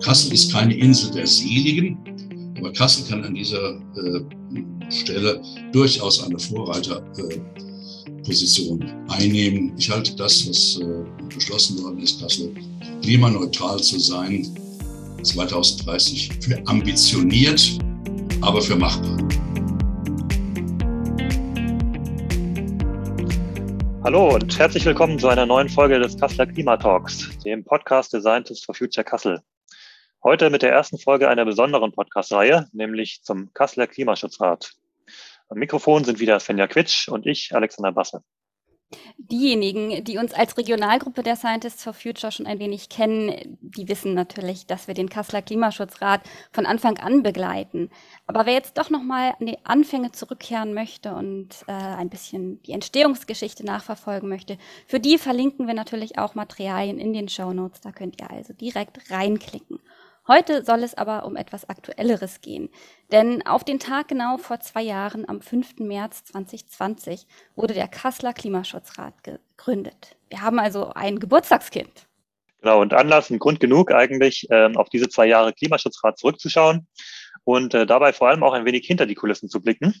Kassel ist keine Insel der Seligen, aber Kassel kann an dieser äh, Stelle durchaus eine Vorreiterposition äh, einnehmen. Ich halte das, was äh, beschlossen worden ist, Kassel klimaneutral zu sein, 2030 für ambitioniert, aber für machbar. Hallo und herzlich willkommen zu einer neuen Folge des Kasseler Klimatalks, dem Podcast Scientists for Future Kassel. Heute mit der ersten Folge einer besonderen Podcast-Reihe, nämlich zum Kasseler Klimaschutzrat. Am Mikrofon sind wieder Svenja Quitsch und ich, Alexander Basse. Diejenigen, die uns als Regionalgruppe der Scientists for Future schon ein wenig kennen, die wissen natürlich, dass wir den Kasseler Klimaschutzrat von Anfang an begleiten. Aber wer jetzt doch noch mal an die Anfänge zurückkehren möchte und äh, ein bisschen die Entstehungsgeschichte nachverfolgen möchte, für die verlinken wir natürlich auch Materialien in den Show Notes. Da könnt ihr also direkt reinklicken. Heute soll es aber um etwas Aktuelleres gehen. Denn auf den Tag genau vor zwei Jahren, am 5. März 2020, wurde der Kasseler Klimaschutzrat gegründet. Wir haben also ein Geburtstagskind. Genau, und Anlass und Grund genug eigentlich, äh, auf diese zwei Jahre Klimaschutzrat zurückzuschauen und äh, dabei vor allem auch ein wenig hinter die Kulissen zu blicken.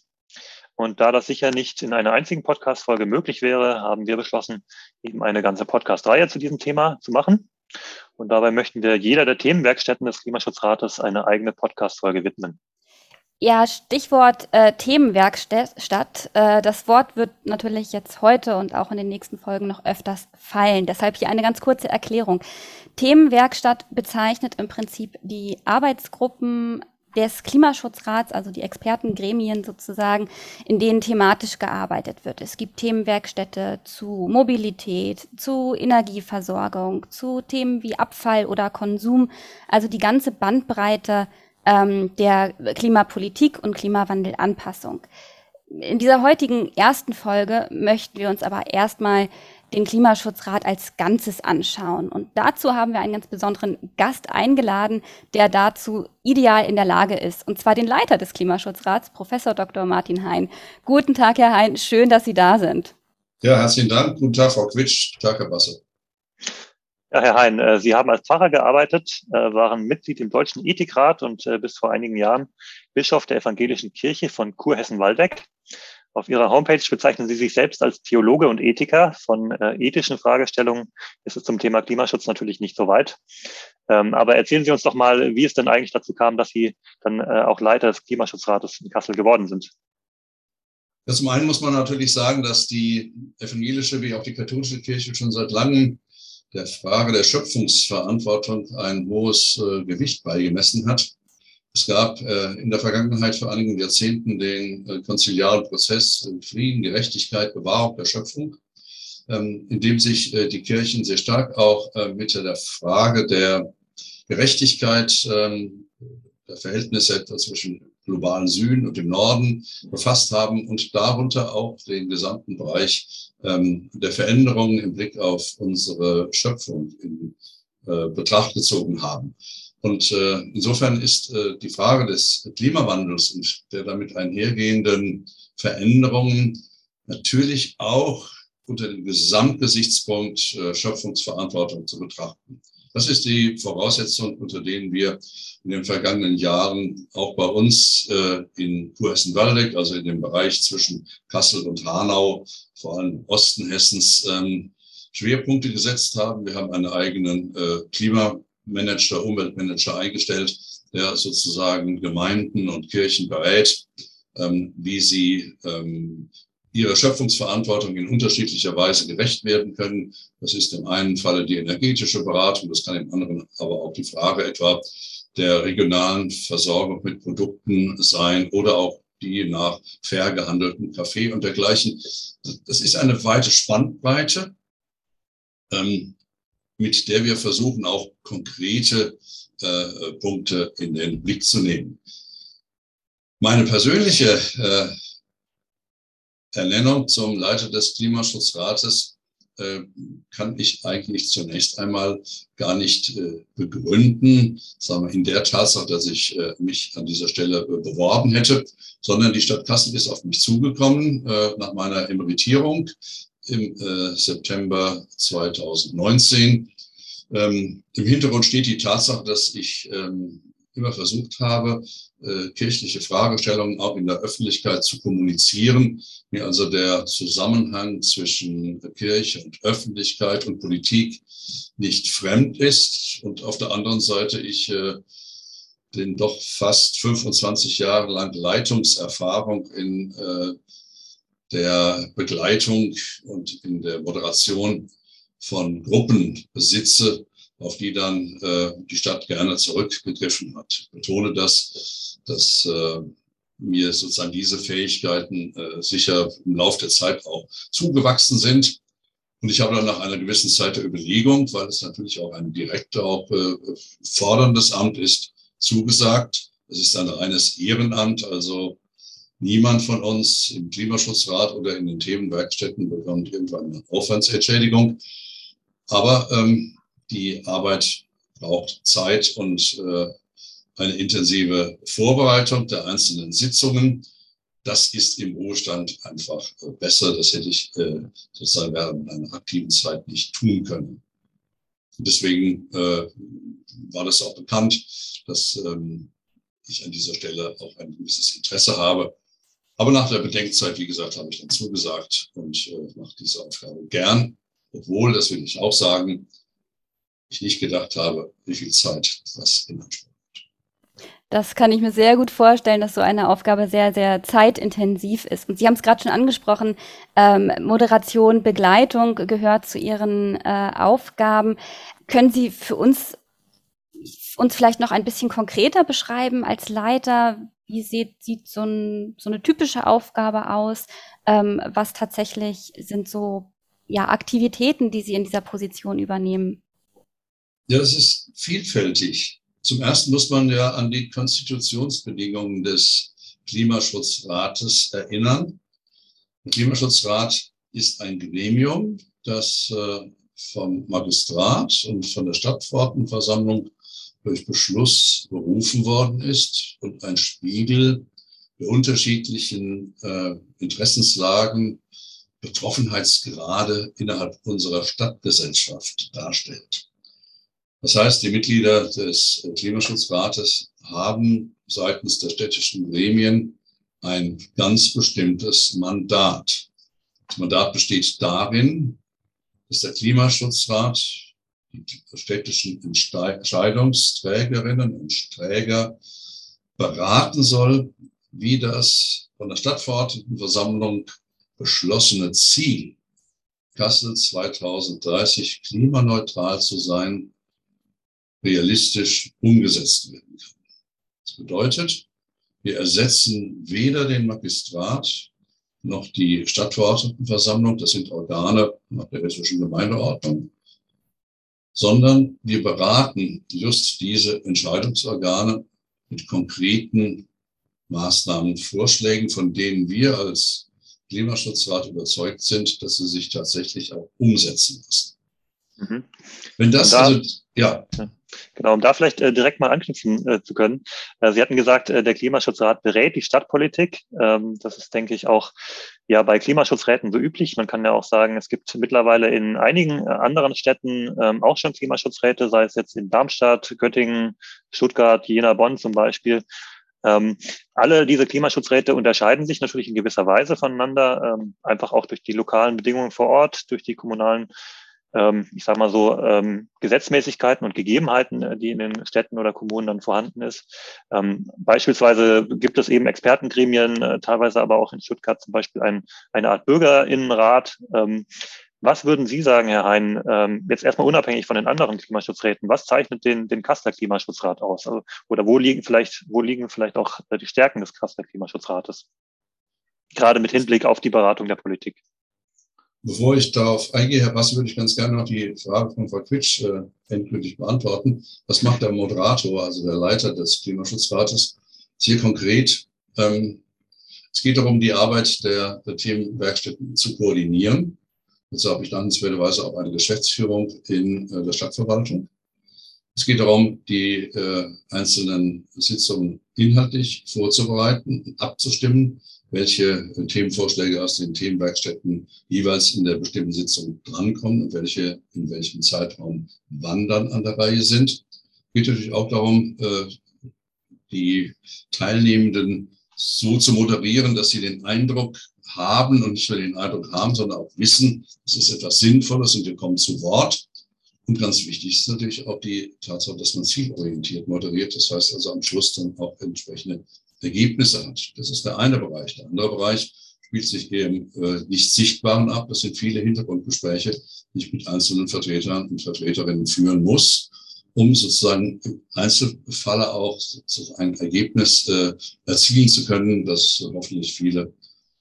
Und da das sicher nicht in einer einzigen Podcast-Folge möglich wäre, haben wir beschlossen, eben eine ganze Podcast-Reihe zu diesem Thema zu machen. Und dabei möchten wir jeder der Themenwerkstätten des Klimaschutzrates eine eigene Podcast-Folge widmen. Ja, Stichwort äh, Themenwerkstatt. Äh, das Wort wird natürlich jetzt heute und auch in den nächsten Folgen noch öfters fallen. Deshalb hier eine ganz kurze Erklärung. Themenwerkstatt bezeichnet im Prinzip die Arbeitsgruppen des Klimaschutzrats, also die Expertengremien sozusagen, in denen thematisch gearbeitet wird. Es gibt Themenwerkstätte zu Mobilität, zu Energieversorgung, zu Themen wie Abfall oder Konsum, also die ganze Bandbreite ähm, der Klimapolitik und Klimawandelanpassung. In dieser heutigen ersten Folge möchten wir uns aber erstmal den Klimaschutzrat als Ganzes anschauen. Und dazu haben wir einen ganz besonderen Gast eingeladen, der dazu ideal in der Lage ist. Und zwar den Leiter des Klimaschutzrats, Professor Dr. Martin Hein. Guten Tag, Herr Hein. Schön, dass Sie da sind. Ja, herzlichen Dank. Guten Tag, Frau Quitsch. Guten Tag, Herr Basse. Ja, Herr Hein, äh, Sie haben als Pfarrer gearbeitet, äh, waren Mitglied im Deutschen Ethikrat und äh, bis vor einigen Jahren Bischof der Evangelischen Kirche von Kurhessen-Waldeck. Auf Ihrer Homepage bezeichnen Sie sich selbst als Theologe und Ethiker. Von äh, ethischen Fragestellungen ist es zum Thema Klimaschutz natürlich nicht so weit. Ähm, aber erzählen Sie uns doch mal, wie es denn eigentlich dazu kam, dass Sie dann äh, auch Leiter des Klimaschutzrates in Kassel geworden sind. Zum einen muss man natürlich sagen, dass die evangelische wie auch die katholische Kirche schon seit langem der Frage der Schöpfungsverantwortung ein hohes äh, Gewicht beigemessen hat. Es gab äh, in der Vergangenheit vor einigen Jahrzehnten den äh, konziliaren Prozess Frieden, Gerechtigkeit, Bewahrung der Schöpfung, ähm, in dem sich äh, die Kirchen sehr stark auch äh, mit der Frage der Gerechtigkeit, ähm, der Verhältnisse zwischen globalen Süden und dem Norden befasst haben und darunter auch den gesamten Bereich ähm, der Veränderungen im Blick auf unsere Schöpfung in äh, Betracht gezogen haben. Und äh, insofern ist äh, die Frage des Klimawandels und der damit einhergehenden Veränderungen natürlich auch unter dem Gesamtgesichtspunkt äh, Schöpfungsverantwortung zu betrachten. Das ist die Voraussetzung, unter denen wir in den vergangenen Jahren auch bei uns äh, in Kurhessen-Waldeck, also in dem Bereich zwischen Kassel und Hanau, vor allem Osten Hessens, ähm, Schwerpunkte gesetzt haben. Wir haben einen eigenen äh, Klima Manager, Umweltmanager eingestellt, der sozusagen Gemeinden und Kirchen berät, ähm, wie sie ähm, ihrer Schöpfungsverantwortung in unterschiedlicher Weise gerecht werden können. Das ist im einen Falle die energetische Beratung, das kann im anderen aber auch die Frage etwa der regionalen Versorgung mit Produkten sein oder auch die nach fair gehandelten Kaffee und dergleichen. Das ist eine weite Spannbreite. Ähm, mit der wir versuchen, auch konkrete äh, Punkte in den Blick zu nehmen. Meine persönliche äh, Ernennung zum Leiter des Klimaschutzrates äh, kann ich eigentlich zunächst einmal gar nicht äh, begründen, sagen wir in der Tatsache, dass ich äh, mich an dieser Stelle beworben hätte, sondern die Stadt Kassel ist auf mich zugekommen nach meiner Emeritierung im äh, September 2019 Ähm, Im Hintergrund steht die Tatsache, dass ich ähm, immer versucht habe, äh, kirchliche Fragestellungen auch in der Öffentlichkeit zu kommunizieren. Mir also der Zusammenhang zwischen Kirche und Öffentlichkeit und Politik nicht fremd ist. Und auf der anderen Seite ich äh, den doch fast 25 Jahre lang Leitungserfahrung in äh, der Begleitung und in der Moderation von Gruppen besitze, auf die dann äh, die Stadt gerne zurückgegriffen hat. Ich betone das, dass äh, mir sozusagen diese Fähigkeiten äh, sicher im Laufe der Zeit auch zugewachsen sind. Und ich habe dann nach einer gewissen Zeit der Überlegung, weil es natürlich auch ein direkter, auch äh, forderndes Amt ist, zugesagt. Es ist ein reines Ehrenamt, also niemand von uns im Klimaschutzrat oder in den Themenwerkstätten bekommt irgendwann eine Aufwandsentschädigung. Aber ähm, die Arbeit braucht Zeit und äh, eine intensive Vorbereitung der einzelnen Sitzungen. Das ist im Ruhestand einfach äh, besser. Das hätte ich äh, sozusagen während einer aktiven Zeit nicht tun können. Deswegen äh, war das auch bekannt, dass ähm, ich an dieser Stelle auch ein gewisses Interesse habe. Aber nach der Bedenkzeit, wie gesagt, habe ich dann zugesagt und äh, mache diese Aufgabe gern. Obwohl, das will ich auch sagen, ich nicht gedacht habe, wie viel Zeit das in Anspruch nimmt. Das kann ich mir sehr gut vorstellen, dass so eine Aufgabe sehr, sehr zeitintensiv ist. Und Sie haben es gerade schon angesprochen, ähm, Moderation, Begleitung gehört zu Ihren äh, Aufgaben. Können Sie für uns uns vielleicht noch ein bisschen konkreter beschreiben als Leiter? Wie sieht, sieht so, ein, so eine typische Aufgabe aus? Ähm, was tatsächlich sind so ja, Aktivitäten, die Sie in dieser Position übernehmen? Ja, das ist vielfältig. Zum ersten muss man ja an die Konstitutionsbedingungen des Klimaschutzrates erinnern. Der Klimaschutzrat ist ein Gremium, das äh, vom Magistrat und von der Stadtverordnetenversammlung durch Beschluss berufen worden ist und ein Spiegel der unterschiedlichen äh, Interessenslagen, Betroffenheitsgrade innerhalb unserer Stadtgesellschaft darstellt. Das heißt, die Mitglieder des Klimaschutzrates haben seitens der städtischen Gremien ein ganz bestimmtes Mandat. Das Mandat besteht darin, dass der Klimaschutzrat die städtischen Entscheidungsträgerinnen und Träger beraten soll, wie das von der Stadtverordnetenversammlung beschlossene Ziel, Kassel 2030 klimaneutral zu sein, realistisch umgesetzt werden kann. Das bedeutet, wir ersetzen weder den Magistrat noch die Stadtverordnetenversammlung, das sind Organe nach der hessischen Gemeindeordnung, sondern wir beraten just diese Entscheidungsorgane mit konkreten Maßnahmen, Vorschlägen, von denen wir als Klimaschutzrat überzeugt sind, dass sie sich tatsächlich auch umsetzen lassen. Mhm. Wenn das, da, also, ja. Genau, um da vielleicht äh, direkt mal anknüpfen äh, zu können. Äh, Sie hatten gesagt, äh, der Klimaschutzrat berät die Stadtpolitik. Ähm, das ist, denke ich, auch ja bei Klimaschutzräten so üblich. Man kann ja auch sagen, es gibt mittlerweile in einigen äh, anderen Städten ähm, auch schon Klimaschutzräte, sei es jetzt in Darmstadt, Göttingen, Stuttgart, Jena, Bonn zum Beispiel. Ähm, alle diese Klimaschutzräte unterscheiden sich natürlich in gewisser Weise voneinander, ähm, einfach auch durch die lokalen Bedingungen vor Ort, durch die kommunalen ähm, ich sage mal so, ähm, Gesetzmäßigkeiten und Gegebenheiten, äh, die in den Städten oder Kommunen dann vorhanden ist. Ähm, beispielsweise gibt es eben Expertengremien, äh, teilweise aber auch in Stuttgart zum Beispiel ein, eine Art Bürgerinnenrat. Ähm, was würden Sie sagen, Herr Hein, ähm, jetzt erstmal unabhängig von den anderen Klimaschutzräten, was zeichnet den, den Kasseler Klimaschutzrat aus? Also, oder wo liegen vielleicht, wo liegen vielleicht auch äh, die Stärken des Kasseler Klimaschutzrates? Gerade mit Hinblick auf die Beratung der Politik. Bevor ich darauf eingehe, Herr Bass, würde ich ganz gerne noch die Frage von Frau Quitsch äh, endgültig beantworten. Was macht der Moderator, also der Leiter des Klimaschutzrates, hier konkret? Ähm, es geht darum, die Arbeit der, der Themenwerkstätten zu koordinieren. Dazu habe ich dankenswerterweise auch eine Geschäftsführung in äh, der Stadtverwaltung. Es geht darum, die äh, einzelnen Sitzungen inhaltlich vorzubereiten abzustimmen welche Themenvorschläge aus den Themenwerkstätten jeweils in der bestimmten Sitzung drankommen und welche in welchem Zeitraum wann dann an der Reihe sind. Es geht natürlich auch darum, äh, die Teilnehmenden so zu moderieren, dass sie den Eindruck haben und nicht nur den Eindruck haben, sondern auch wissen, es ist etwas Sinnvolles und wir kommen zu Wort. Und ganz wichtig ist natürlich auch die Tatsache, dass man zielorientiert moderiert. Das heißt also am Schluss dann auch entsprechende Ergebnisse hat. Das ist der eine Bereich. Der andere Bereich spielt sich eben äh, nicht sichtbaren ab. Das sind viele Hintergrundgespräche, die ich mit einzelnen Vertretern und Vertreterinnen führen muss, um sozusagen im Einzelfalle auch ein Ergebnis äh, erzielen zu können, das hoffentlich viele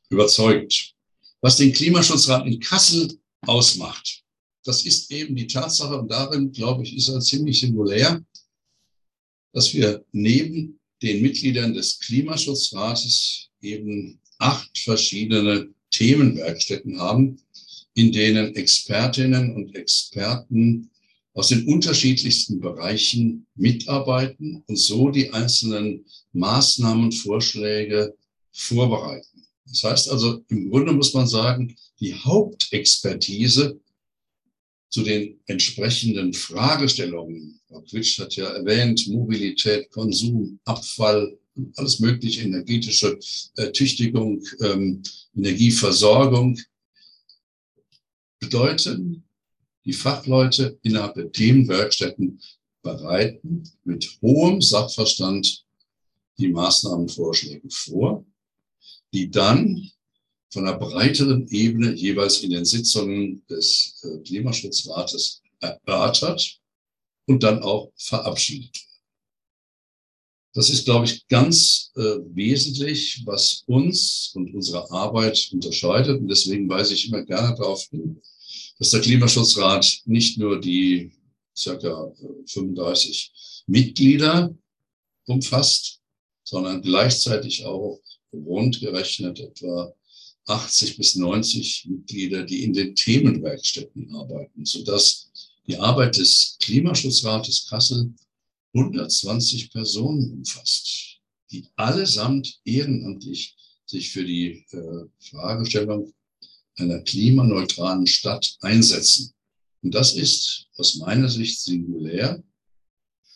überzeugt. Was den Klimaschutzrat in Kassel ausmacht, das ist eben die Tatsache, und darin, glaube ich, ist er ziemlich singulär, dass wir neben den Mitgliedern des Klimaschutzrates eben acht verschiedene Themenwerkstätten haben, in denen Expertinnen und Experten aus den unterschiedlichsten Bereichen mitarbeiten und so die einzelnen Maßnahmen, Vorschläge vorbereiten. Das heißt also, im Grunde muss man sagen, die Hauptexpertise zu den entsprechenden Fragestellungen. Frau Quitsch hat ja erwähnt, Mobilität, Konsum, Abfall, alles mögliche, energetische äh, Tüchtigung, ähm, Energieversorgung, bedeuten, die Fachleute innerhalb der Themenwerkstätten bereiten mit hohem Sachverstand die Maßnahmenvorschläge vor, die dann von einer breiteren Ebene jeweils in den Sitzungen des äh, Klimaschutzrates erörtert und dann auch verabschiedet. Das ist, glaube ich, ganz äh, wesentlich, was uns und unsere Arbeit unterscheidet. Und deswegen weise ich immer gerne darauf hin, dass der Klimaschutzrat nicht nur die circa 35 äh, Mitglieder umfasst, sondern gleichzeitig auch rund gerechnet etwa 80 bis 90 Mitglieder, die in den Themenwerkstätten arbeiten, sodass die Arbeit des Klimaschutzrates Kassel 120 Personen umfasst, die allesamt ehrenamtlich sich für die äh, Fragestellung einer klimaneutralen Stadt einsetzen. Und das ist aus meiner Sicht singulär.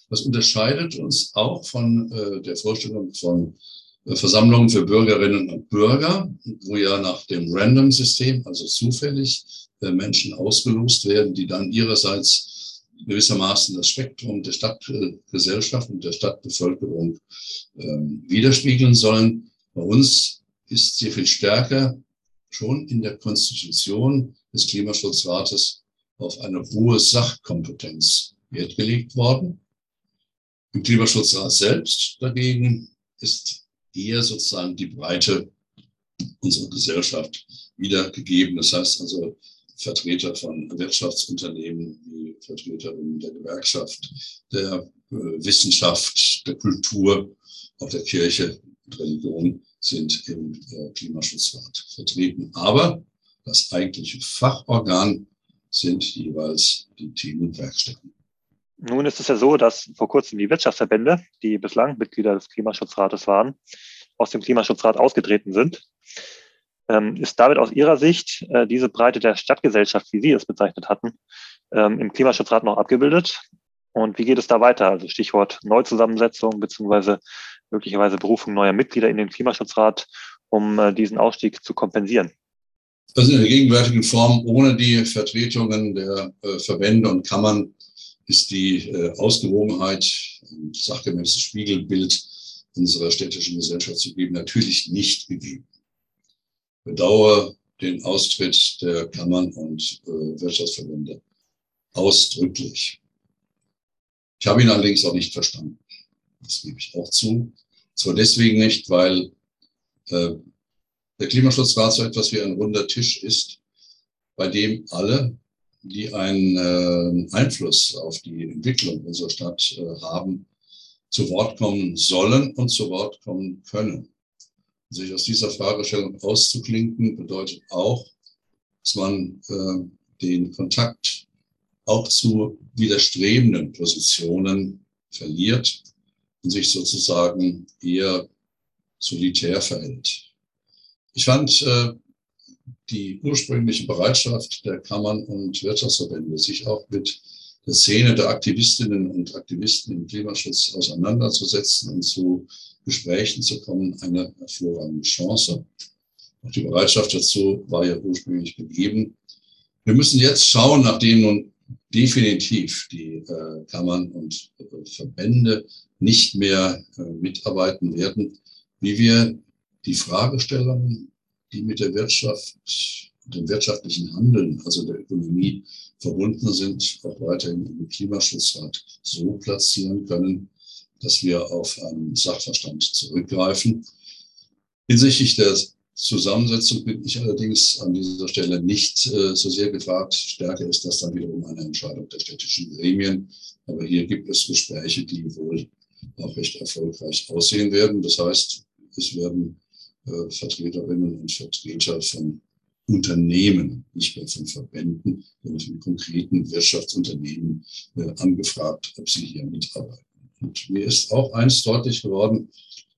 Das unterscheidet uns auch von äh, der Vorstellung von Versammlungen für Bürgerinnen und Bürger, wo ja nach dem Random-System, also zufällig, äh, Menschen ausgelost werden, die dann ihrerseits gewissermaßen das Spektrum der Stadtgesellschaft und der Stadtbevölkerung ähm, widerspiegeln sollen. Bei uns ist sehr viel stärker schon in der Konstitution des Klimaschutzrates auf eine hohe Sachkompetenz Wert gelegt worden. Im Klimaschutzrat selbst dagegen ist eher sozusagen die Breite unserer Gesellschaft wiedergegeben. Das heißt also Vertreter von Wirtschaftsunternehmen, wie Vertreterinnen der Gewerkschaft, der äh, Wissenschaft, der Kultur, auch der Kirche und Religion sind im äh, Klimaschutzrat vertreten. Aber das eigentliche Fachorgan sind jeweils die Themenwerkstätten. Nun ist es ja so, dass vor kurzem die Wirtschaftsverbände, die bislang Mitglieder des Klimaschutzrates waren, aus dem Klimaschutzrat ausgetreten sind. Ähm, ist damit aus Ihrer Sicht äh, diese Breite der Stadtgesellschaft, wie Sie es bezeichnet hatten, ähm, im Klimaschutzrat noch abgebildet? Und wie geht es da weiter? Also Stichwort Neuzusammensetzung beziehungsweise möglicherweise Berufung neuer Mitglieder in den Klimaschutzrat, um äh, diesen Ausstieg zu kompensieren. Also in der gegenwärtigen Form ohne die Vertretungen der äh, Verbände und Kammern ist die äh, Ausgewogenheit und sachgemäßes Spiegelbild unserer städtischen Gesellschaft zu geben, natürlich nicht gegeben. Bedauere den Austritt der Kammern und äh, Wirtschaftsverbände ausdrücklich. Ich habe ihn allerdings auch nicht verstanden. Das gebe ich auch zu. Zwar deswegen nicht, weil äh, der Klimaschutzrat so etwas wie ein runder Tisch ist, bei dem alle die einen äh, Einfluss auf die Entwicklung unserer Stadt äh, haben, zu Wort kommen sollen und zu Wort kommen können. Sich aus dieser Fragestellung auszuklinken bedeutet auch, dass man äh, den Kontakt auch zu widerstrebenden Positionen verliert und sich sozusagen eher solitär verhält. Ich fand äh, die ursprüngliche Bereitschaft der Kammern und Wirtschaftsverbände, sich auch mit der Szene der Aktivistinnen und Aktivisten im Klimaschutz auseinanderzusetzen und zu Gesprächen zu kommen, eine hervorragende Chance. Auch die Bereitschaft dazu war ja ursprünglich gegeben. Wir müssen jetzt schauen, nachdem nun definitiv die äh, Kammern und äh, Verbände nicht mehr äh, mitarbeiten werden, wie wir die Fragestellungen, die mit der Wirtschaft, dem wirtschaftlichen Handeln, also der Ökonomie verbunden sind, auch weiterhin im Klimaschutzrat so platzieren können, dass wir auf einen Sachverstand zurückgreifen. Hinsichtlich der Zusammensetzung bin ich allerdings an dieser Stelle nicht äh, so sehr gefragt. Stärker ist das dann wiederum eine Entscheidung der städtischen Gremien. Aber hier gibt es Gespräche, die wohl auch recht erfolgreich aussehen werden. Das heißt, es werden äh, Vertreterinnen und Vertreter von Unternehmen, nicht mehr von Verbänden, sondern von konkreten Wirtschaftsunternehmen äh, angefragt, ob sie hier mitarbeiten. Und mir ist auch eins deutlich geworden,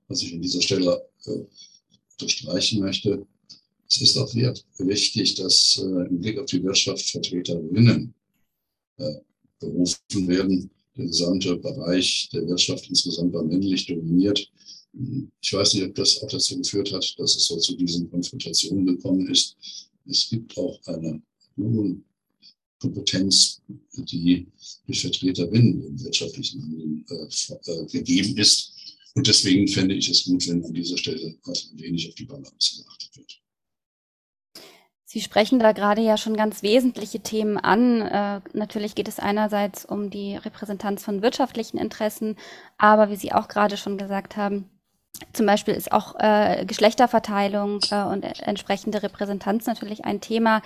was ich an dieser Stelle äh, unterstreichen möchte. Es ist auch wichtig, dass äh, im Blick auf die Wirtschaft Vertreterinnen äh, berufen werden. Der gesamte Bereich der Wirtschaft insgesamt war männlich dominiert. Ich weiß nicht, ob das auch dazu geführt hat, dass es so zu diesen Konfrontationen gekommen ist. Es gibt auch eine Kompetenz, die durch Vertreterinnen im wirtschaftlichen Handeln äh, äh, gegeben ist. Und deswegen fände ich es gut, wenn an dieser Stelle ein wenig auf die Balance geachtet wird. Sie sprechen da gerade ja schon ganz wesentliche Themen an. Äh, natürlich geht es einerseits um die Repräsentanz von wirtschaftlichen Interessen, aber wie Sie auch gerade schon gesagt haben, zum Beispiel ist auch äh, Geschlechterverteilung äh, und entsprechende Repräsentanz natürlich ein Thema.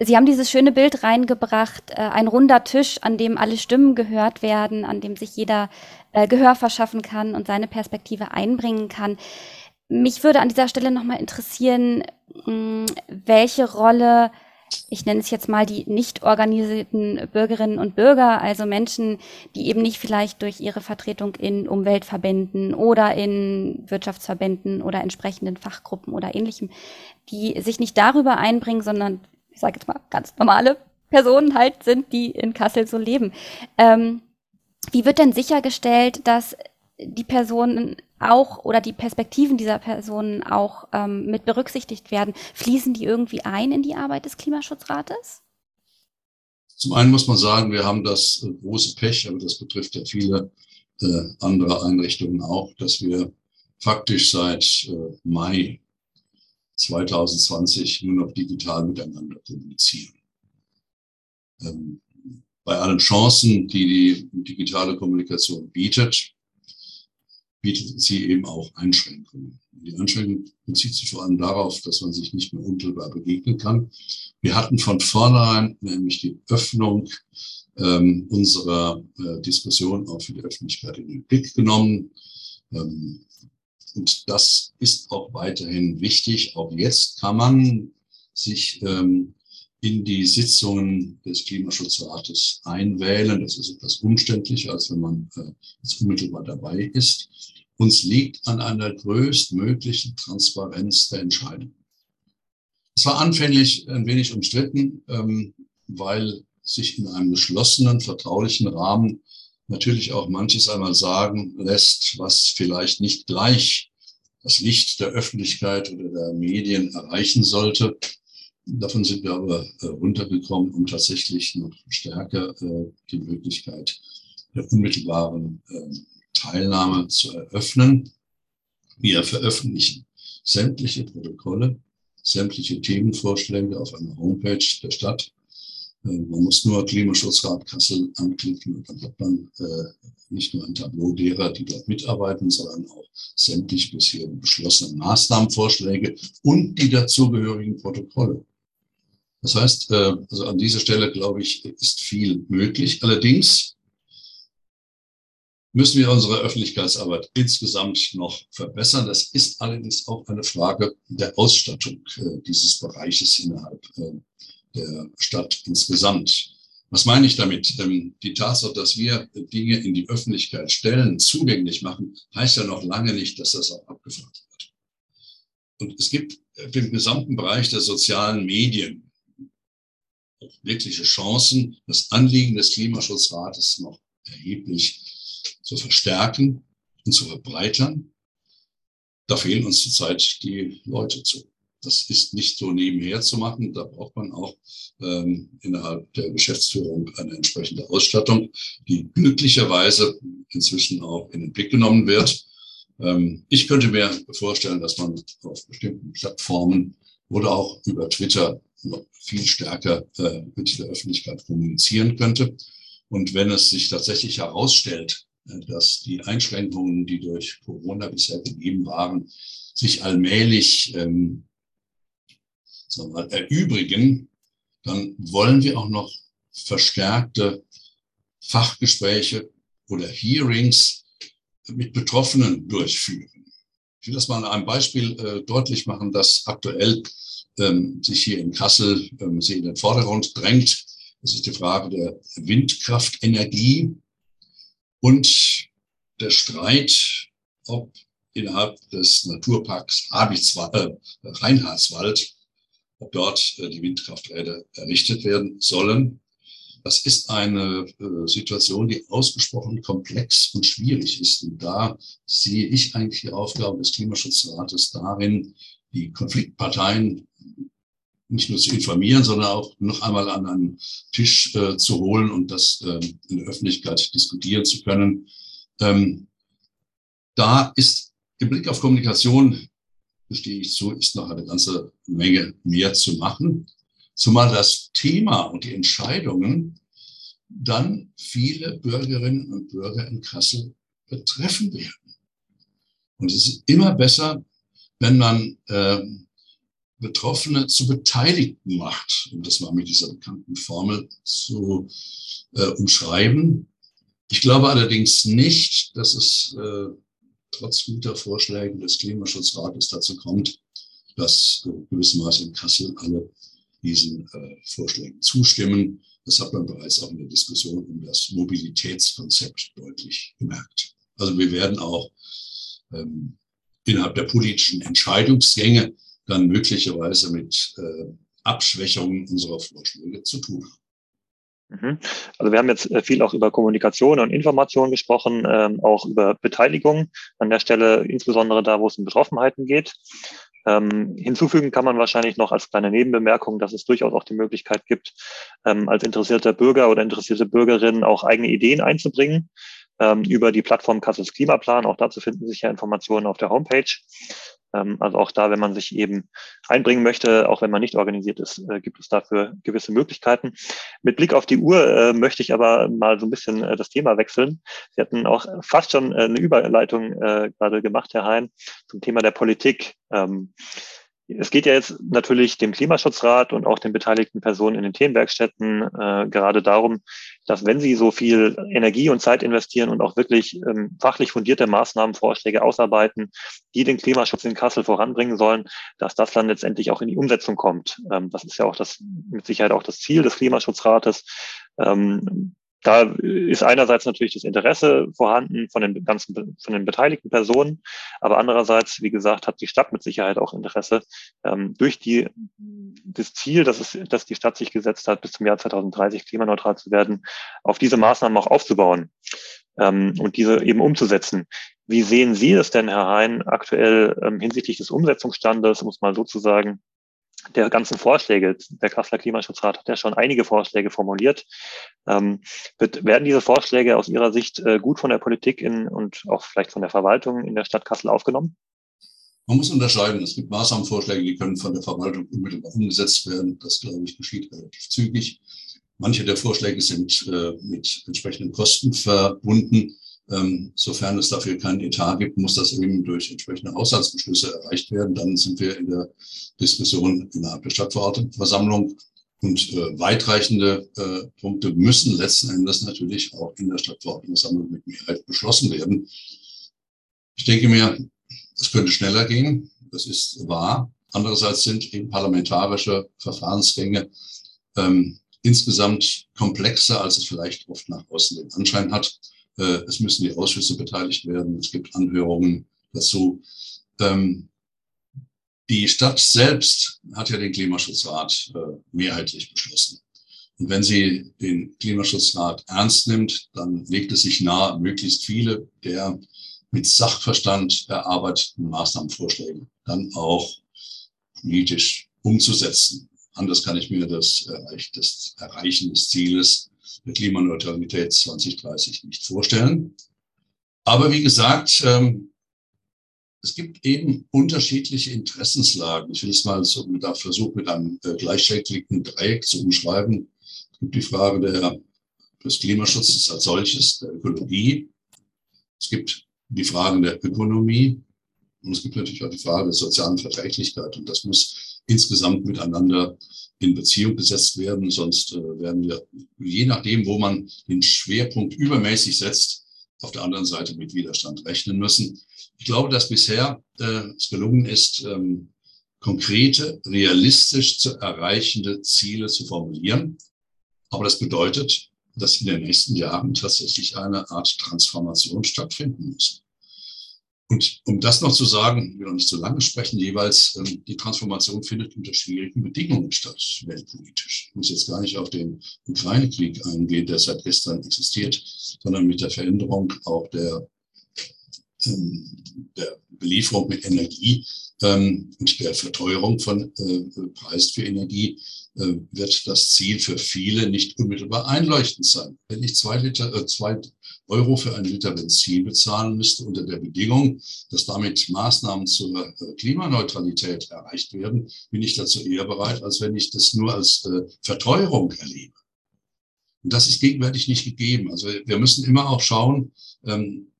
Sie haben dieses schöne Bild reingebracht, äh, ein runder Tisch, an dem alle Stimmen gehört werden, an dem sich jeder äh, Gehör verschaffen kann und seine Perspektive einbringen kann. Mich würde an dieser Stelle nochmal interessieren, mh, welche Rolle ich nenne es jetzt mal die nicht organisierten Bürgerinnen und Bürger, also Menschen, die eben nicht vielleicht durch ihre Vertretung in Umweltverbänden oder in Wirtschaftsverbänden oder entsprechenden Fachgruppen oder ähnlichem, die sich nicht darüber einbringen, sondern ich sage jetzt mal ganz normale Personen halt sind, die in Kassel so leben. Ähm, wie wird denn sichergestellt, dass die Personen auch oder die Perspektiven dieser Personen auch ähm, mit berücksichtigt werden? Fließen die irgendwie ein in die Arbeit des Klimaschutzrates? Zum einen muss man sagen, wir haben das äh, große Pech, aber das betrifft ja viele äh, andere Einrichtungen auch, dass wir faktisch seit äh, Mai 2020 nur noch digital miteinander kommunizieren. Ähm, bei allen Chancen, die die digitale Kommunikation bietet, bietet sie eben auch Einschränkungen. Die Einschränkung bezieht sich vor allem darauf, dass man sich nicht mehr unmittelbar begegnen kann. Wir hatten von vornherein nämlich die Öffnung ähm, unserer äh, Diskussion auch für die Öffentlichkeit in den Blick genommen. Ähm, und das ist auch weiterhin wichtig. Auch jetzt kann man sich ähm, in die Sitzungen des Klimaschutzrates einwählen. Das ist etwas umständlicher, als wenn man äh, jetzt unmittelbar dabei ist. Uns liegt an einer größtmöglichen Transparenz der Entscheidung. Es war anfänglich ein wenig umstritten, ähm, weil sich in einem geschlossenen, vertraulichen Rahmen natürlich auch manches einmal sagen lässt, was vielleicht nicht gleich das Licht der Öffentlichkeit oder der Medien erreichen sollte. Davon sind wir aber äh, runtergekommen, um tatsächlich noch stärker äh, die Möglichkeit der unmittelbaren ähm, Teilnahme zu eröffnen. Wir veröffentlichen sämtliche Protokolle, sämtliche Themenvorschläge auf einer Homepage der Stadt. Äh, man muss nur Klimaschutzrat Kassel anklicken und dann hat man äh, nicht nur ein Tableau derer, die dort mitarbeiten, sondern auch sämtliche bisher beschlossenen Maßnahmenvorschläge und die dazugehörigen Protokolle. Das heißt, äh, also an dieser Stelle, glaube ich, ist viel möglich. Allerdings müssen wir unsere Öffentlichkeitsarbeit insgesamt noch verbessern. Das ist allerdings auch eine Frage der Ausstattung äh, dieses Bereiches innerhalb äh, der Stadt insgesamt. Was meine ich damit? Ähm, die Tatsache, dass wir Dinge in die Öffentlichkeit stellen, zugänglich machen, heißt ja noch lange nicht, dass das auch abgefragt wird. Und es gibt im gesamten Bereich der sozialen Medien wirkliche Chancen, das Anliegen des Klimaschutzrates noch erheblich zu verstärken und zu verbreitern. Da fehlen uns zurzeit die Leute zu. Das ist nicht so nebenher zu machen. Da braucht man auch ähm, innerhalb der Geschäftsführung eine entsprechende Ausstattung, die glücklicherweise inzwischen auch in den Blick genommen wird. Ähm, ich könnte mir vorstellen, dass man auf bestimmten Plattformen oder auch über Twitter viel stärker äh, mit der Öffentlichkeit kommunizieren könnte. Und wenn es sich tatsächlich herausstellt, äh, dass die Einschränkungen, die durch Corona bisher gegeben waren, sich allmählich ähm, sagen wir, erübrigen, dann wollen wir auch noch verstärkte Fachgespräche oder Hearings mit Betroffenen durchführen. Ich will das mal an einem Beispiel äh, deutlich machen, das aktuell ähm, sich hier in Kassel ähm, sehr in den Vordergrund drängt. Das ist die Frage der Windkraftenergie und der Streit, ob innerhalb des Naturparks äh, Reinhardswald ob dort äh, die Windkrafträder errichtet werden sollen. Das ist eine äh, Situation, die ausgesprochen komplex und schwierig ist. Und da sehe ich eigentlich die Aufgabe des Klimaschutzrates darin, die Konfliktparteien nicht nur zu informieren, sondern auch noch einmal an einen Tisch äh, zu holen und das äh, in der Öffentlichkeit diskutieren zu können. Ähm, da ist im Blick auf Kommunikation gestehe ich zu, ist noch eine ganze Menge mehr zu machen. Zumal das Thema und die Entscheidungen dann viele Bürgerinnen und Bürger in Kassel betreffen werden. Und es ist immer besser, wenn man äh, Betroffene zu Beteiligten macht, um das mal mit dieser bekannten Formel zu äh, umschreiben. Ich glaube allerdings nicht, dass es äh, trotz guter Vorschläge des Klimaschutzrates dazu kommt, dass gewissermaßen in Kassel alle diesen äh, Vorschlägen zustimmen. Das hat man bereits auch in der Diskussion um das Mobilitätskonzept deutlich gemerkt. Also wir werden auch ähm, innerhalb der politischen Entscheidungsgänge dann möglicherweise mit äh, Abschwächungen unserer Vorschläge zu tun haben. Mhm. Also wir haben jetzt äh, viel auch über Kommunikation und Information gesprochen, ähm, auch über Beteiligung an der Stelle, insbesondere da, wo es um Betroffenheiten geht. Ähm, hinzufügen kann man wahrscheinlich noch als kleine Nebenbemerkung, dass es durchaus auch die Möglichkeit gibt, ähm, als interessierter Bürger oder interessierte Bürgerin auch eigene Ideen einzubringen ähm, über die Plattform Kassels Klimaplan. Auch dazu finden sich ja Informationen auf der Homepage. Ähm, also auch da, wenn man sich eben einbringen möchte, auch wenn man nicht organisiert ist, äh, gibt es dafür gewisse Möglichkeiten. Mit Blick auf die Uhr äh, möchte ich aber mal so ein bisschen äh, das Thema wechseln. Sie hatten auch fast schon eine Überleitung gerade gemacht, Herr Hein, zum Thema der Politik. Ähm, es geht ja jetzt natürlich dem Klimaschutzrat und auch den beteiligten Personen in den Themenwerkstätten äh, gerade darum, dass wenn sie so viel Energie und Zeit investieren und auch wirklich ähm, fachlich fundierte Maßnahmenvorschläge ausarbeiten, die den Klimaschutz in Kassel voranbringen sollen, dass das dann letztendlich auch in die Umsetzung kommt. Ähm, das ist ja auch das mit Sicherheit auch das Ziel des Klimaschutzrates. Ähm, da ist einerseits natürlich das Interesse vorhanden von den ganzen, von den beteiligten Personen, aber andererseits, wie gesagt, hat die Stadt mit Sicherheit auch Interesse, ähm, durch die, das Ziel, dass es, dass die Stadt sich gesetzt hat, bis zum Jahr 2030 klimaneutral zu werden, auf diese Maßnahmen auch aufzubauen ähm, und diese eben umzusetzen. Wie sehen Sie es denn, Herr Hein, aktuell ähm, hinsichtlich des Umsetzungsstandes, muss mal sozusagen, der ganzen Vorschläge. Der Kasseler Klimaschutzrat hat ja schon einige Vorschläge formuliert. Ähm, wird, werden diese Vorschläge aus Ihrer Sicht äh, gut von der Politik in, und auch vielleicht von der Verwaltung in der Stadt Kassel aufgenommen? Man muss unterscheiden. Es gibt Maßnahmenvorschläge, die können von der Verwaltung unmittelbar umgesetzt werden. Das, glaube ich, geschieht relativ zügig. Manche der Vorschläge sind äh, mit entsprechenden Kosten verbunden. Ähm, sofern es dafür keinen Etat gibt, muss das eben durch entsprechende Haushaltsbeschlüsse erreicht werden. Dann sind wir in der Diskussion innerhalb der Stadtverordnetenversammlung. Und äh, weitreichende äh, Punkte müssen letzten Endes natürlich auch in der Stadtverordnetenversammlung mit Mehrheit beschlossen werden. Ich denke mir, es könnte schneller gehen. Das ist wahr. Andererseits sind eben parlamentarische Verfahrensgänge ähm, insgesamt komplexer, als es vielleicht oft nach außen den Anschein hat. Äh, es müssen die Ausschüsse beteiligt werden. Es gibt Anhörungen dazu. Ähm, die Stadt selbst hat ja den Klimaschutzrat äh, mehrheitlich beschlossen. Und wenn sie den Klimaschutzrat ernst nimmt, dann legt es sich nahe, möglichst viele der mit Sachverstand erarbeiteten Maßnahmenvorschläge dann auch politisch umzusetzen. Anders kann ich mir das, das Erreichen des Zieles Klimaneutralität 2030 nicht vorstellen. Aber wie gesagt, ähm, es gibt eben unterschiedliche Interessenslagen. Ich will es mal so mit einem Versuch mit einem äh, Dreieck zu umschreiben. Es gibt die Frage der, des Klimaschutzes als solches, der Ökologie. Es gibt die Fragen der Ökonomie. Und es gibt natürlich auch die Frage der sozialen Verträglichkeit. Und das muss insgesamt miteinander in Beziehung gesetzt werden. Sonst äh, werden wir, je nachdem, wo man den Schwerpunkt übermäßig setzt, auf der anderen Seite mit Widerstand rechnen müssen. Ich glaube, dass bisher äh, es gelungen ist, ähm, konkrete, realistisch zu erreichende Ziele zu formulieren. Aber das bedeutet, dass in den nächsten Jahren tatsächlich eine Art Transformation stattfinden muss. Und um das noch zu sagen, will noch nicht so lange sprechen, jeweils, ähm, die Transformation findet unter schwierigen Bedingungen statt, weltpolitisch. Ich muss jetzt gar nicht auf den Ukraine-Krieg eingehen, der seit gestern existiert, sondern mit der Veränderung auch der, ähm, der Belieferung mit Energie ähm, und der Verteuerung von äh, Preis für Energie äh, wird das Ziel für viele nicht unmittelbar einleuchtend sein. Wenn ich zwei Liter, äh, zwei Euro für einen Liter Benzin bezahlen müsste unter der Bedingung, dass damit Maßnahmen zur äh, Klimaneutralität erreicht werden, bin ich dazu eher bereit, als wenn ich das nur als äh, Verteuerung erlebe. Und das ist gegenwärtig nicht gegeben. Also wir müssen immer auch schauen, ähm,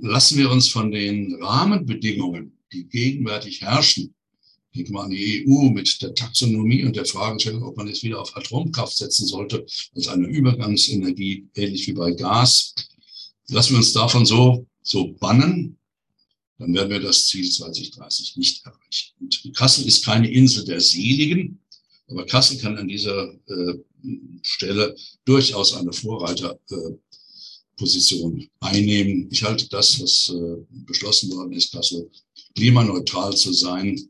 lassen wir uns von den Rahmenbedingungen, die gegenwärtig herrschen, denke mal an die EU mit der Taxonomie und der Fragestellung, ob man jetzt wieder auf Atomkraft setzen sollte, als eine Übergangsenergie, ähnlich wie bei Gas. Lassen wir uns davon so, so bannen, dann werden wir das Ziel 2030 nicht erreichen. Und Kassel ist keine Insel der Seligen, aber Kassel kann an dieser äh, Stelle durchaus eine Vorreiterposition äh, einnehmen. Ich halte das, was äh, beschlossen worden ist, Kassel klimaneutral zu sein,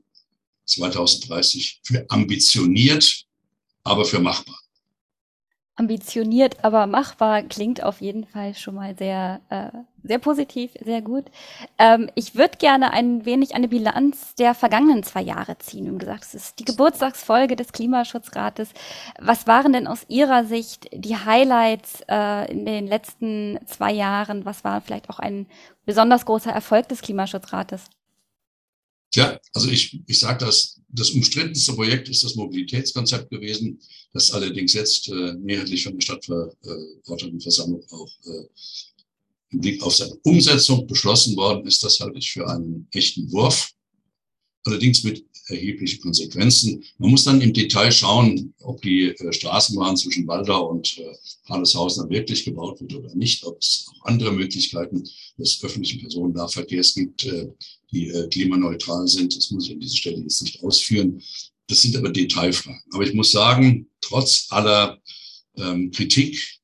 2030 für ambitioniert, aber für machbar. Ambitioniert, aber machbar klingt auf jeden Fall schon mal sehr, äh, sehr positiv, sehr gut. Ähm, ich würde gerne ein wenig eine Bilanz der vergangenen zwei Jahre ziehen. Wie gesagt, es ist die Geburtstagsfolge des Klimaschutzrates. Was waren denn aus Ihrer Sicht die Highlights äh, in den letzten zwei Jahren? Was war vielleicht auch ein besonders großer Erfolg des Klimaschutzrates? Tja, also ich, ich sage das, das umstrittenste Projekt ist das Mobilitätskonzept gewesen, das allerdings jetzt äh, mehrheitlich von der Stadtverordnetenversammlung auch äh, im Blick auf seine Umsetzung beschlossen worden ist. Das halte ich für einen echten Wurf, allerdings mit erheblichen Konsequenzen. Man muss dann im Detail schauen, ob die äh, Straßenbahn zwischen Waldau und äh, Halleshausen wirklich gebaut wird oder nicht, ob es auch andere Möglichkeiten des öffentlichen Personennahverkehrs gibt, äh, die klimaneutral sind. Das muss ich an dieser Stelle jetzt nicht ausführen. Das sind aber Detailfragen. Aber ich muss sagen, trotz aller ähm, Kritik,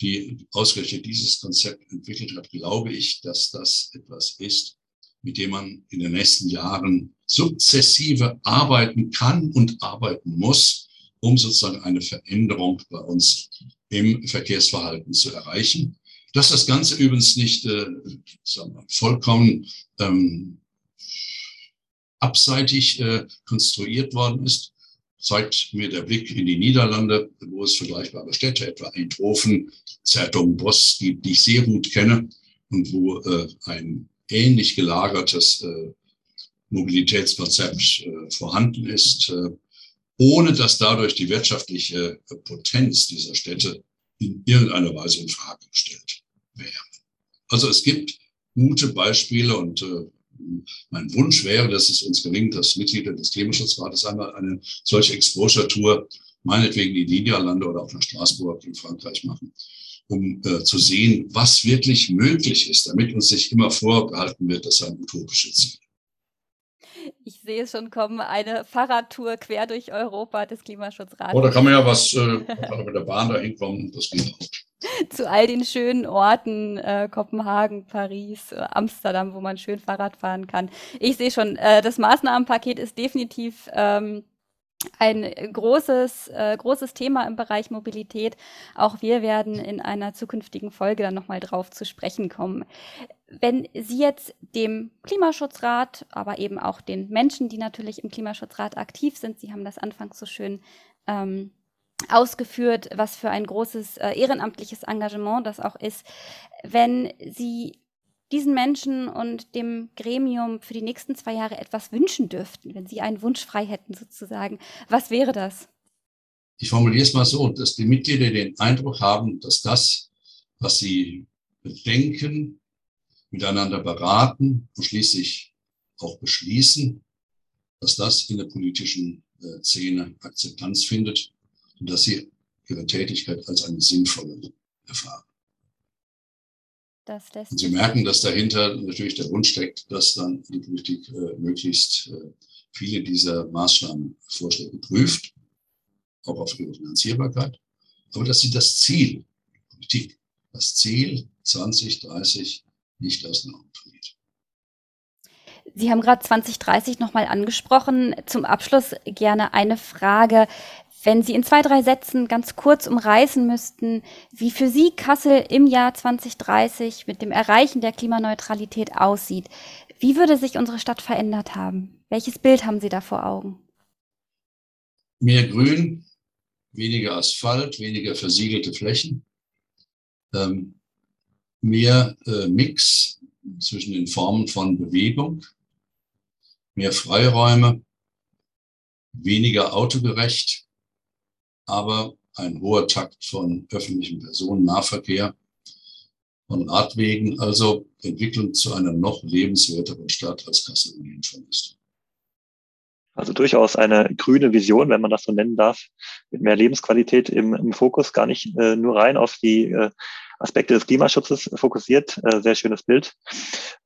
die ausgerechnet dieses Konzept entwickelt hat, glaube ich, dass das etwas ist, mit dem man in den nächsten Jahren sukzessive arbeiten kann und arbeiten muss, um sozusagen eine Veränderung bei uns im Verkehrsverhalten zu erreichen. Dass das Ganze übrigens nicht äh, wir, vollkommen ähm, abseitig äh, konstruiert worden ist, zeigt mir der Blick in die Niederlande, wo es vergleichbare Städte, etwa Eindhoven, Zertonbos gibt, die ich sehr gut kenne und wo äh, ein ähnlich gelagertes äh, Mobilitätskonzept äh, vorhanden ist, äh, ohne dass dadurch die wirtschaftliche Potenz dieser Städte in irgendeiner Weise in Frage gestellt wäre. Also es gibt gute Beispiele und mein Wunsch wäre, dass es uns gelingt, dass Mitglieder des Klimaschutzrates einmal eine solche Exposure-Tour, meinetwegen in die Niederlande oder auch nach Straßburg in Frankreich machen, um äh, zu sehen, was wirklich möglich ist, damit uns nicht immer vorgehalten wird, das sei ein utopisches Ziel. Ich sehe es schon kommen, eine Fahrradtour quer durch Europa des Klimaschutzrates. Oh, da kann man ja was, äh, mit der Bahn da hinkommen, das geht auch. Zu all den schönen Orten, äh, Kopenhagen, Paris, äh, Amsterdam, wo man schön Fahrrad fahren kann. Ich sehe schon, äh, das Maßnahmenpaket ist definitiv ähm, ein großes, äh, großes Thema im Bereich Mobilität. Auch wir werden in einer zukünftigen Folge dann nochmal drauf zu sprechen kommen. Wenn Sie jetzt dem Klimaschutzrat, aber eben auch den Menschen, die natürlich im Klimaschutzrat aktiv sind, Sie haben das anfangs so schön ähm, ausgeführt, was für ein großes äh, ehrenamtliches Engagement das auch ist, wenn Sie diesen Menschen und dem Gremium für die nächsten zwei Jahre etwas wünschen dürften, wenn Sie einen Wunsch frei hätten sozusagen, was wäre das? Ich formuliere es mal so, dass die Mitglieder den Eindruck haben, dass das, was sie bedenken, miteinander beraten und schließlich auch beschließen, dass das in der politischen äh, Szene Akzeptanz findet und dass sie ihre Tätigkeit als eine sinnvolle erfahren. Und Sie merken, dass dahinter natürlich der Wunsch steckt, dass dann die Politik äh, möglichst äh, viele dieser Maßnahmenvorschläge prüft, auch auf ihre Finanzierbarkeit, aber dass sie das Ziel, Politik, das Ziel 2030 nicht aus den Augen verliert. Sie haben gerade 2030 nochmal angesprochen. Zum Abschluss gerne eine Frage. Wenn Sie in zwei, drei Sätzen ganz kurz umreißen müssten, wie für Sie Kassel im Jahr 2030 mit dem Erreichen der Klimaneutralität aussieht, wie würde sich unsere Stadt verändert haben? Welches Bild haben Sie da vor Augen? Mehr Grün, weniger Asphalt, weniger versiegelte Flächen, ähm, mehr äh, Mix zwischen den Formen von Bewegung, mehr Freiräume, weniger autogerecht, aber ein hoher Takt von öffentlichem Personennahverkehr, von Radwegen, also Entwicklung zu einer noch lebenswerteren Stadt als Kassel ohnehin schon ist. Also durchaus eine grüne Vision, wenn man das so nennen darf, mit mehr Lebensqualität im, im Fokus, gar nicht äh, nur rein auf die äh, Aspekte des Klimaschutzes fokussiert. Äh, sehr schönes Bild.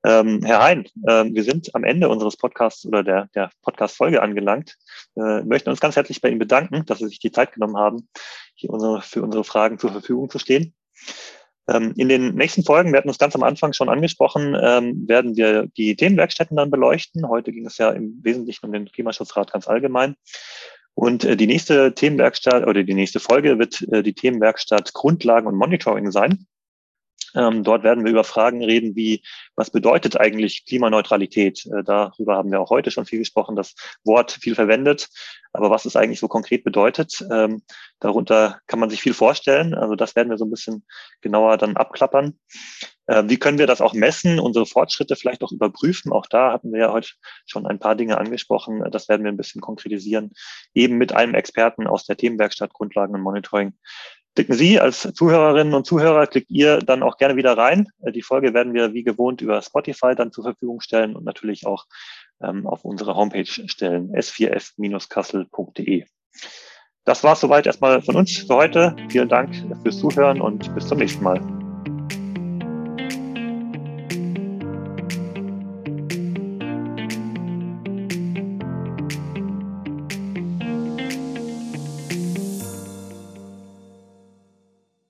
Ähm, Herr Hein, äh, wir sind am Ende unseres Podcasts oder der, der Podcast-Folge angelangt. Äh, möchten uns ganz herzlich bei Ihnen bedanken, dass Sie sich die Zeit genommen haben, hier unsere, für unsere Fragen zur Verfügung zu stehen. Ähm, in den nächsten Folgen, wir hatten uns ganz am Anfang schon angesprochen, ähm, werden wir die Themenwerkstätten dann beleuchten. Heute ging es ja im Wesentlichen um den Klimaschutzrat ganz allgemein. Und äh, die nächste Themenwerkstatt oder die nächste Folge wird äh, die Themenwerkstatt Grundlagen und Monitoring sein. Ähm, dort werden wir über Fragen reden, wie was bedeutet eigentlich Klimaneutralität? Äh, darüber haben wir auch heute schon viel gesprochen, das Wort viel verwendet. Aber was es eigentlich so konkret bedeutet, ähm, darunter kann man sich viel vorstellen. Also das werden wir so ein bisschen genauer dann abklappern. Äh, wie können wir das auch messen, unsere Fortschritte vielleicht auch überprüfen? Auch da hatten wir ja heute schon ein paar Dinge angesprochen. Das werden wir ein bisschen konkretisieren, eben mit einem Experten aus der Themenwerkstatt Grundlagen und Monitoring Klicken Sie als Zuhörerinnen und Zuhörer, klickt ihr dann auch gerne wieder rein. Äh, die Folge werden wir wie gewohnt über Spotify dann zur Verfügung stellen und natürlich auch ähm, auf unsere Homepage stellen, s4f-kassel.de. Das war es soweit erstmal von uns für heute. Vielen Dank fürs Zuhören und bis zum nächsten Mal.